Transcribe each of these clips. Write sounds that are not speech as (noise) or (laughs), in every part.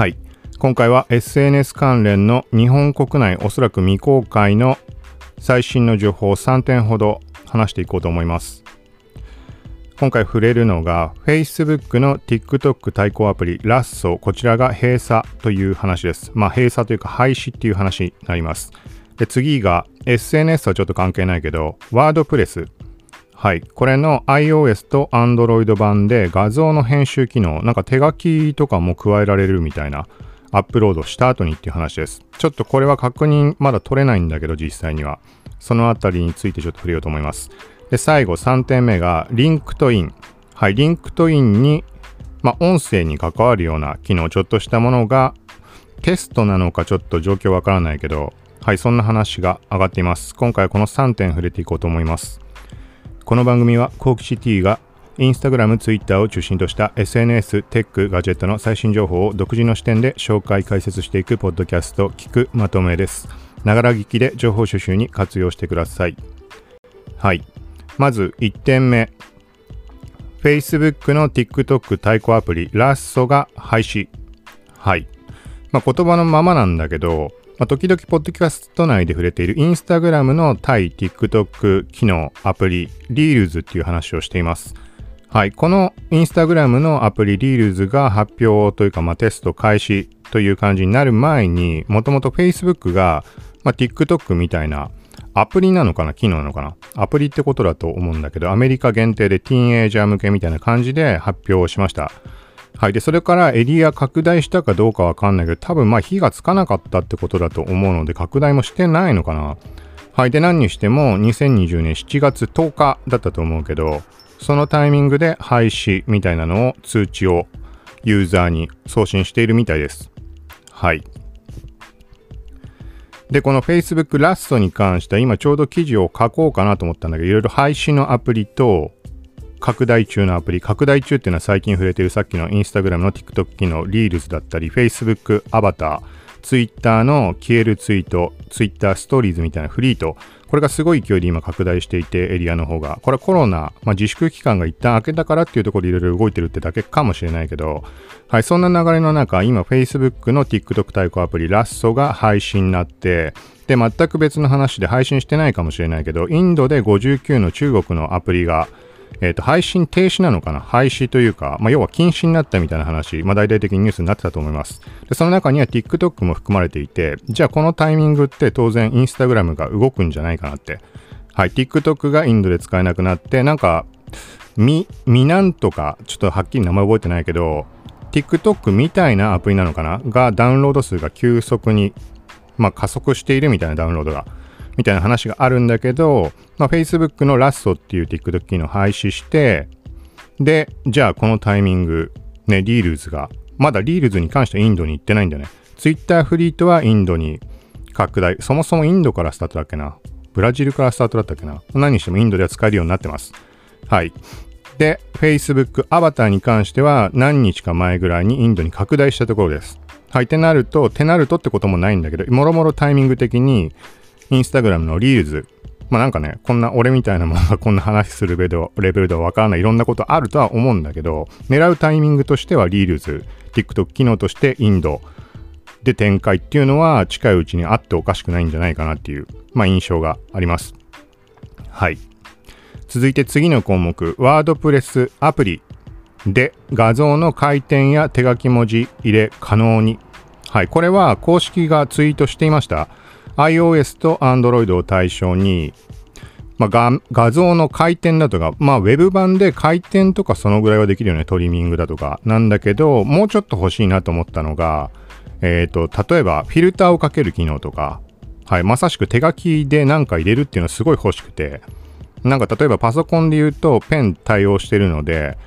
はい。今回は SNS 関連の日本国内おそらく未公開の最新の情報を3点ほど話していこうと思います。今回触れるのが Facebook の TikTok 対抗アプリラッソこちらが閉鎖という話です。まあ閉鎖というか廃止っていう話になります。で次が SNS はちょっと関係ないけどワードプレスはい。これの iOS と Android 版で画像の編集機能、なんか手書きとかも加えられるみたいなアップロードした後にっていう話です。ちょっとこれは確認まだ取れないんだけど実際には。そのあたりについてちょっと触れようと思います。で、最後3点目が LinkedIn。はい。 LinkedIn に、まあ、音声に関わるような機能、ちょっとしたものがテストなのかちょっと状況わからないけど、はい。そんな話が上がっています。今回はこの3点触れていこうと思います。この番組はコーキシティがインスタグラム、ツイッターを中心とした SNS、テック、ガジェットの最新情報を独自の視点で紹介、解説していくポッドキャスト、聞くまとめです。ながら聞きで情報収集に活用してください。はい。まず1点目。Facebook の TikTok 対抗アプリ、ラッソが廃止。はい。まあ、言葉のままなんだけど、まあ、時々ポッドキャスト内で触れているインスタグラムの対 TikTok 機能アプリ Reels っていう話をしています。はい。このインスタグラムのアプリ Reels が発表というか、まあ、テスト開始という感じになる前に、もともと Facebook が、まあ、TikTok みたいなアプリなのかな機能なのかなアプリってことだと思うんだけど、アメリカ限定でティーンエイジャー向けみたいな感じで発表しました。はい。で、それからエリア拡大したかどうかわかんないけど、多分まあ火がつかなかったってことだと思うので、拡大もしてないのかな。はい。で、何にしても2020年7月10日だったと思うけど、そのタイミングで廃止みたいなのを通知をユーザーに送信しているみたいです。はい。で、この Facebook ラストに関しては今ちょうど記事を書こうかなと思ったんだけど、いろいろ廃止のアプリと、拡大中のアプリ、拡大中っていうのは最近触れているさっきのインスタグラムの TikTok 機能、リールズだったり、Facebook アバター、Twitter の消えるツイート、Twitter ストーリーズみたいなフリート、これがすごい勢いで今拡大していて、エリアの方が。これはコロナ、まあ、自粛期間が一旦明けたからっていうところでいろいろ動いてるってだけかもしれないけど、はい、そんな流れの中、今 Facebook の TikTok 対抗アプリラッソが配信になって、で、全く別の話で配信してないかもしれないけど、インドで59の中国のアプリがえっ、ー、と、配信停止なのかな？廃止というか、まあ、要は禁止になったみたいな話、まあ、大々的にニュースになってたと思います。で、その中には TikTok も含まれていて、じゃあこのタイミングって当然 Instagram が動くんじゃないかなって。はい、TikTok がインドで使えなくなって、なんか、み、みなんとか、ちょっとはっきり名前覚えてないけど、TikTok みたいなアプリなのかな？がダウンロード数が急速に、まあ、加速しているみたいなダウンロードが。みたいな話があるんだけど、まあ、Facebook の Lasso っていう TikTok 機能を廃止して、で、じゃあこのタイミング、ね、 Reels が、まだ Reels に関してはインドに行ってないんだよね。Twitter Fleets はインドに拡大。そもそもインドからスタートだっけな？ブラジルからスタートだったっけな？何にしてもインドでは使えるようになってます。はい。で、Facebook アバターに関しては何日か前ぐらいにインドに拡大したところです。はい。ってなると、てなるとってこともないんだけど、もろもろタイミング的にインスタグラムの Reels。まあなんかね、こんな俺みたいなものがこんな話するレベルレベルではわからないいろんなことあるとは思うんだけど、狙うタイミングとしては Reels、TikTok 機能としてインドで展開っていうのは近いうちにあっておかしくないんじゃないかなっていう、まあ印象があります。はい。続いて次の項目、ワードプレスアプリで画像の回転や手書き文字入れ可能に。はい。これは公式がツイートしていました。iOS と Android を対象に、まあ、画像の回転だとか、まあ、ウェブ版で回転とかそのぐらいはできるよね、トリミングだとか。なんだけど、もうちょっと欲しいなと思ったのが、え、ー、と、例えば、フィルターをかける機能とか、はい、まさしく手書きで何か入れるっていうのはすごい欲しくて、なんか例えばパソコンで言うとペン対応してるので、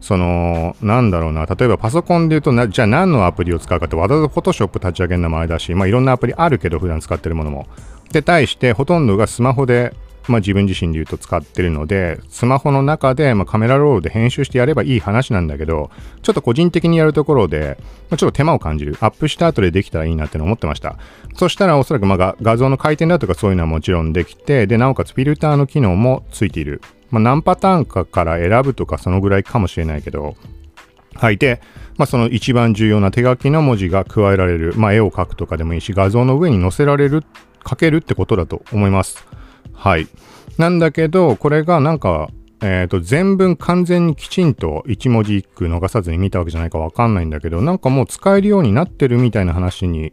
その、なんだろうな、例えばパソコンで言うとな、じゃあ何のアプリを使うかって、わざわざ Photoshop 立ち上げるのもあれだし、まあいろんなアプリあるけど、普段使ってるものも。で、対してほとんどがスマホで、まあ自分自身で言うと使ってるので、スマホの中で、まあ、カメラロールで編集してやればいい話なんだけど、ちょっと個人的にやるところで、まあ、ちょっと手間を感じる。アップした後でできたらいいなっての思ってました。そしたらおそらくまあ画像の回転だとかそういうのはもちろんできて、で、なおかつフィルターの機能もついている。まあ、何パターンかから選ぶとかそのぐらいかもしれないけど、はい。で、まあ、その一番重要な手書きの文字が加えられる、まあ、絵を描くとかでもいいし、画像の上に載せられる、書けるってことだと思います。はい。なんだけど、これがなんか、えっ、ー、と、全文完全にきちんと一文字一句逃さずに見たわけじゃないかわかんないんだけど、なんかもう使えるようになってるみたいな話に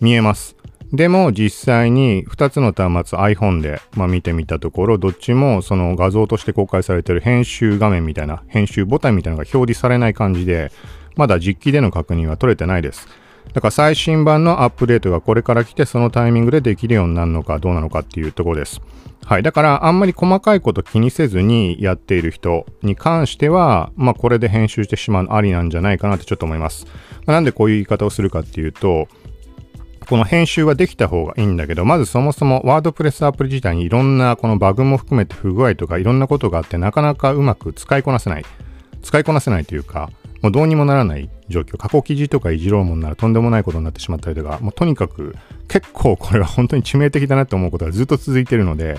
見えます。でも実際に2つの端末 iPhone で、まあ、見てみたところ、どっちもその画像として公開されてる編集画面みたいな、編集ボタンみたいなのが表示されない感じで、まだ実機での確認は取れてないです。だから最新版のアップデートがこれから来てそのタイミングでできるようになるのかどうなのかっていうところです。はい。だからあんまり細かいこと気にせずにやっている人に関しては、まあこれで編集してしまうのありなんじゃないかなってちょっと思います。まあ、なんでこういう言い方をするかっていうと、この編集はできた方がいいんだけど、まずそもそもワードプレスアプリ自体にいろんなこのバグも含めて不具合とかいろんなことがあってなかなかうまく使いこなせない。使いこなせないというか、もうどうにもならない状況。過去記事とかいじろうもんならとんでもないことになってしまったりとか、もうとにかく結構これは本当に致命的だなって思うことがずっと続いてるので、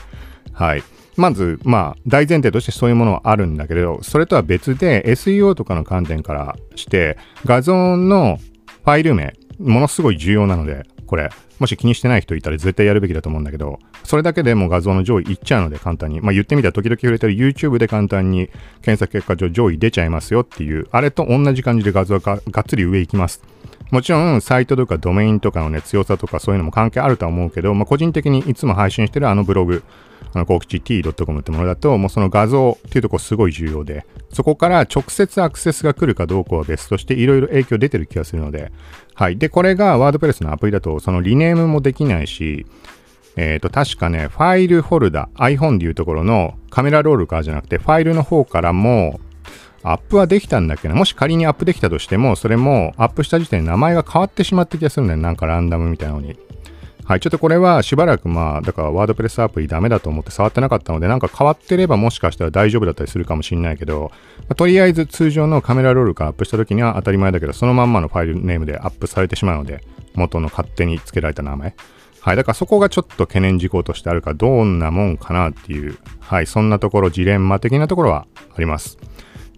はい。まず、まあ、大前提としてそういうものはあるんだけれど、それとは別で SEO とかの観点からして、画像のファイル名、ものすごい重要なので、これ。もし気にしてない人いたら絶対やるべきだと思うんだけど、それだけでも画像の上位いっちゃうので簡単に。まあ言ってみたら時々触れてる YouTube で簡単に検索結果上上位出ちゃいますよっていう、あれと同じ感じで画像ががっつり上行きます。もちろん、サイトとかドメインとかのね、強さとかそういうのも関係あるとは思うけど、まあ個人的にいつも配信してるあのブログ、あの、幸吉 t.com ってものだと、もうその画像っていうとこすごい重要で、そこから直接アクセスが来るかどうかは別として、いろいろ影響出てる気がするので、はい。で、これがワードプレスのアプリだと、そのリネームもできないし、えっ、ー、と、確かね、ファイルホルダ、iPhone でいうところのカメラロールからじゃなくて、ファイルの方からも、アップはできたんだけど、もし仮にアップできたとしても、それもアップした時点で名前が変わってしまった気がするんだよ。なんかランダムみたいなのに。はい、ちょっとこれはしばらくまあ、だからワードプレスアプリダメだと思って触ってなかったので、なんか変わってればもしかしたら大丈夫だったりするかもしれないけど、まあ、とりあえず通常のカメラロールからアップした時には当たり前だけど、そのまんまのファイルネームでアップされてしまうので、元の勝手に付けられた名前。はい、だからそこがちょっと懸念事項としてあるか、どんなもんかなっていう、はい、そんなところ、ジレンマ的なところはあります。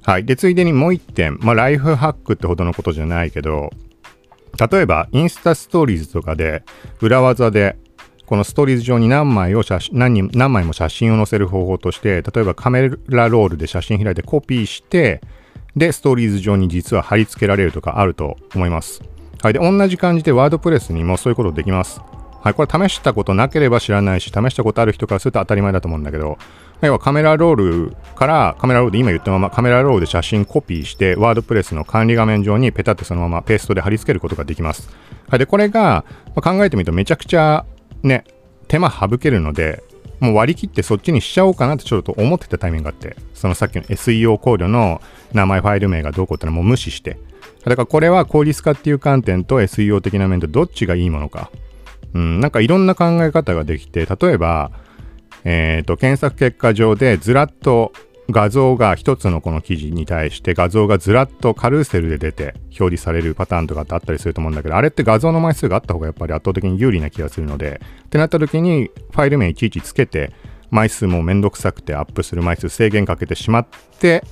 はい。で、ついでにもう一点、まあ、ライフハックってほどのことじゃないけど、例えば、インスタストーリーズとかで、裏技で、このストーリーズ上に何枚を写真何何枚も写真を載せる方法として、例えばカメラロールで写真開いてコピーして、で、ストーリーズ上に実は貼り付けられるとかあると思います。はい。で、同じ感じでワードプレスにもそういうことできます。はい。これ試したことなければ知らないし、試したことある人からすると当たり前だと思うんだけど、要はカメラロールからカメラロールで今言ったままカメラロールで写真コピーしてワードプレスの管理画面上にペタってそのままペーストで貼り付けることができます。はい。で、これが、ま考えてみるとめちゃくちゃね、手間省けるので、もう割り切ってそっちにしちゃおうかなってちょっと思ってたタイミングがあって、そのさっきの SEO 考慮の名前ファイル名がどうこうってのはもう無視して、だからこれは効率化っていう観点と SEO 的な面とどっちがいいものか。うん、なんかいろんな考え方ができて、例えば、えっ、ー、と、検索結果上でずらっと画像が一つのこの記事に対して画像がずらっとカルーセルで出て表示されるパターンとかってあったりすると思うんだけど、あれって画像の枚数があった方がやっぱり圧倒的に有利な気がするので、ってなった時にファイル名いちいちつけて、枚数もめんどくさくてアップする枚数制限かけてしまって、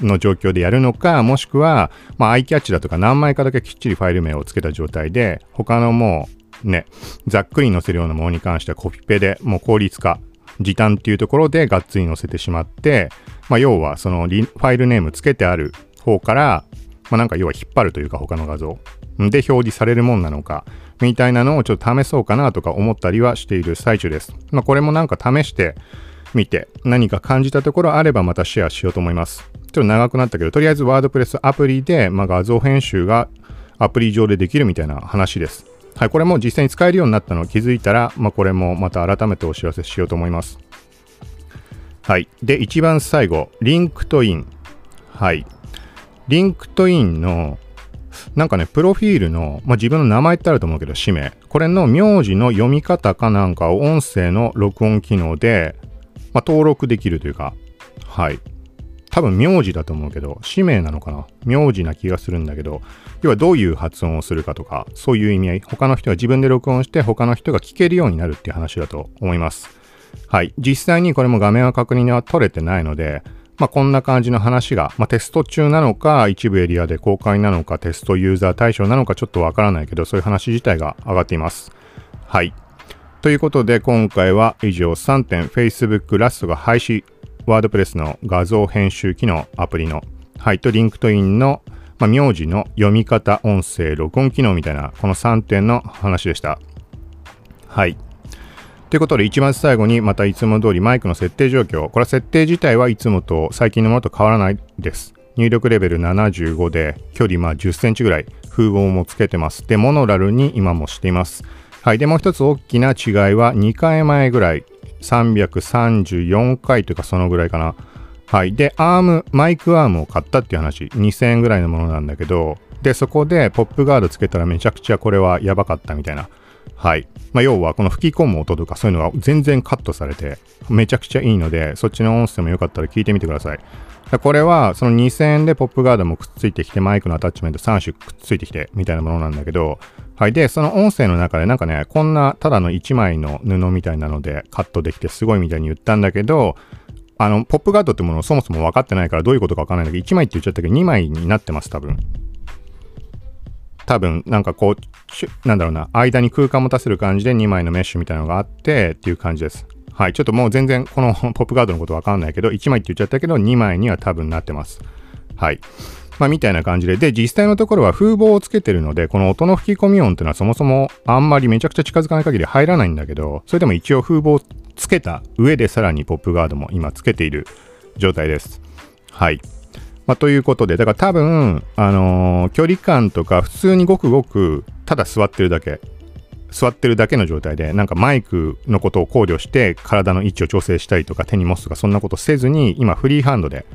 の状況でやるのか、もしくは、まあ、アイキャッチだとか何枚かだけきっちりファイル名をつけた状態で、他のもう、ね、ざっくり載せるようなものに関してはコピペでもう効率化時短っていうところでがっつり載せてしまって、まあ、要はそのファイルネームつけてある方から、まあ、なんか要は引っ張るというか他の画像で表示されるもんなのかみたいなのをちょっと試そうかなとか思ったりはしている最中です。まあ、これもなんか試してみて何か感じたところあればまたシェアしようと思います。ちょっと長くなったけど、とりあえずワードプレスアプリで、まあ、画像編集がアプリ上でできるみたいな話です。はい、これも実際に使えるようになったのを気づいたら、まあ、これもまた改めてお知らせしようと思います。はい。で、一番最後、 LinkedIn。はい。 LinkedIn の、なんかね、プロフィールの、まあ、自分の名前ってあると思うけど、氏名。これの名字の読み方かなんかを音声の録音機能で、まあ、登録できるというか、はい。多分名字だと思うけど、氏名なのかな？名字な気がするんだけど、要はどういう発音をするかとか、そういう意味合い、他の人が自分で録音して他の人が聞けるようになるっていう話だと思います。はい。実際にこれも画面は確認は取れてないので、まあ、こんな感じの話が、まあ、テスト中なのか、一部エリアで公開なのか、テストユーザー対象なのかちょっとわからないけど、そういう話自体が上がっています。はい。ということで、今回は以上3点、Facebook ラストが廃止、ワードプレスの画像編集機能アプリの、はい、と LinkedIn の、まあ、名字の読み方、音声、録音機能みたいな、この3点の話でした。はい。ということで、一番最後にまたいつも通りマイクの設定状況。これは設定自体はいつもと最近のものと変わらないです。入力レベル75で、距離まあ10センチぐらい、風防もつけてます。で、モノラルに今もしています。はい。で、もう一つ大きな違いは、2回前ぐらい、334回というかそのぐらいかな。はい。で、アーム、マイクアームを買ったっていう話、2000円ぐらいのものなんだけど、で、そこでポップガードつけたらめちゃくちゃこれはやばかったみたいな。はい。まあ、要はこの吹き込む音とかそういうのが全然カットされてめちゃくちゃいいのでそっちの音声もよかったら聞いてみてください。これはその2000円でポップガードもくっついてきてマイクのアタッチメント3種くっついてきてみたいなものなんだけどはい。で、その音声の中でなんかね、こんなただの1枚の布みたいなのでカットできてすごいみたいに言ったんだけど、あの、ポップガードってものをそもそも分かってないからどういうことか分かんないんだけど、1枚って言っちゃったけど2枚になってます、多分。多分、なんかこう、なんだろうな、間に空間持たせる感じで2枚のメッシュみたいなのがあってっていう感じです。はい。ちょっともう全然この (laughs) ポップガードのことわかんないけど、1枚って言っちゃったけど、2枚には多分なってます。はい。まあ、みたいな感じで。で、実際のところは風防をつけてるので、この音の吹き込み音っていうのはそもそもあんまりめちゃくちゃ近づかない限り入らないんだけど、それでも一応風防をつけた上でさらにポップガードも今つけている状態です。はい。まあ、ということで、だから多分、あのー、距離感とか普通にごくごくただ座ってるだけ、座ってるだけの状態で、なんかマイクのことを考慮して体の位置を調整したりとか手に持つとかそんなことせずに、今フリーハンドで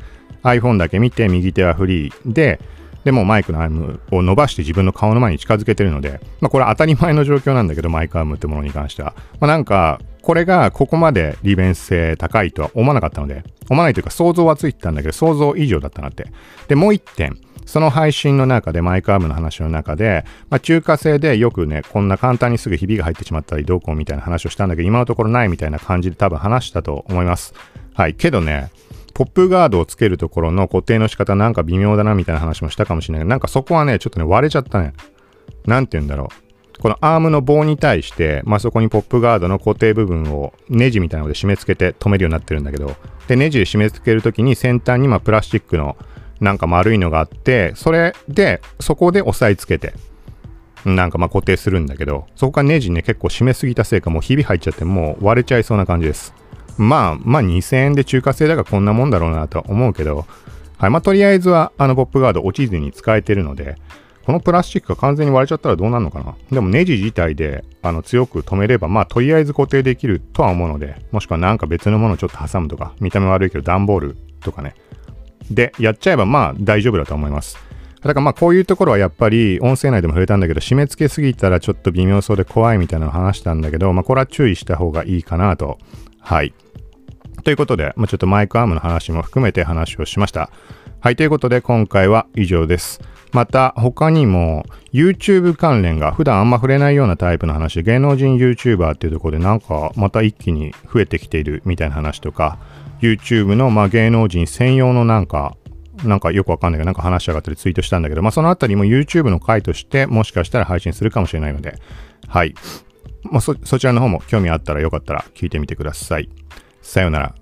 iPhone だけ見て右手はフリーで、でもマイクのアームを伸ばして自分の顔の前に近づけてるので、まあこれ当たり前の状況なんだけど、マイクアームってものに関しては。まあなんか、これがここまで利便性高いとは思わなかったので、思わないというか想像はついてたんだけど、想像以上だったなって。で、もう一点。その配信の中で、マイクアームの話の中で、まあ、中華製でよくね、こんな簡単にすぐひびが入ってしまったり、どうこうみたいな話をしたんだけど、今のところないみたいな感じで多分話したと思います。はい。けどね、ポップガードをつけるところの固定の仕方なんか微妙だなみたいな話もしたかもしれないけど、なんかそこはね、ちょっとね、割れちゃったね。なんて言うんだろう。このアームの棒に対して、まあ、そこにポップガードの固定部分をネジみたいなので締め付けて止めるようになってるんだけど、で、ネジで締め付けるときに先端にまプラスチックのなんか丸いのがあって、それで、そこで押さえつけて、なんかま固定するんだけど、そこからネジね結構締めすぎたせいかもうひび入っちゃってもう割れちゃいそうな感じです。まあ、まあ2000円で中華製だからこんなもんだろうなとは思うけど、はい、まあとりあえずはあのポップガード落ちずに使えてるので、このプラスチックが完全に割れちゃったらどうなるのかなでもネジ自体であの強く止めれば、まあとりあえず固定できるとは思うので、もしくはなんか別のものをちょっと挟むとか、見た目悪いけど段ボールとかね。で、やっちゃえばまあ大丈夫だと思います。だからまあこういうところはやっぱり音声内でも触れたんだけど、締め付けすぎたらちょっと微妙そうで怖いみたいなのを話したんだけど、まあこれは注意した方がいいかなと。はい。ということで、まあ、ちょっとマイクアームの話も含めて話をしました。はい、ということで今回は以上です。また他にも YouTube 関連が普段あんま触れないようなタイプの話、芸能人 YouTuber っていうところでなんかまた一気に増えてきているみたいな話とか、YouTube のまあ芸能人専用のなんか、なんかよくわかんないけどなんか話し上がったりツイートしたんだけど、まあそのあたりも YouTube の回としてもしかしたら配信するかもしれないので、はい。まあそ、そちらの方も興味あったらよかったら聞いてみてください。さようなら。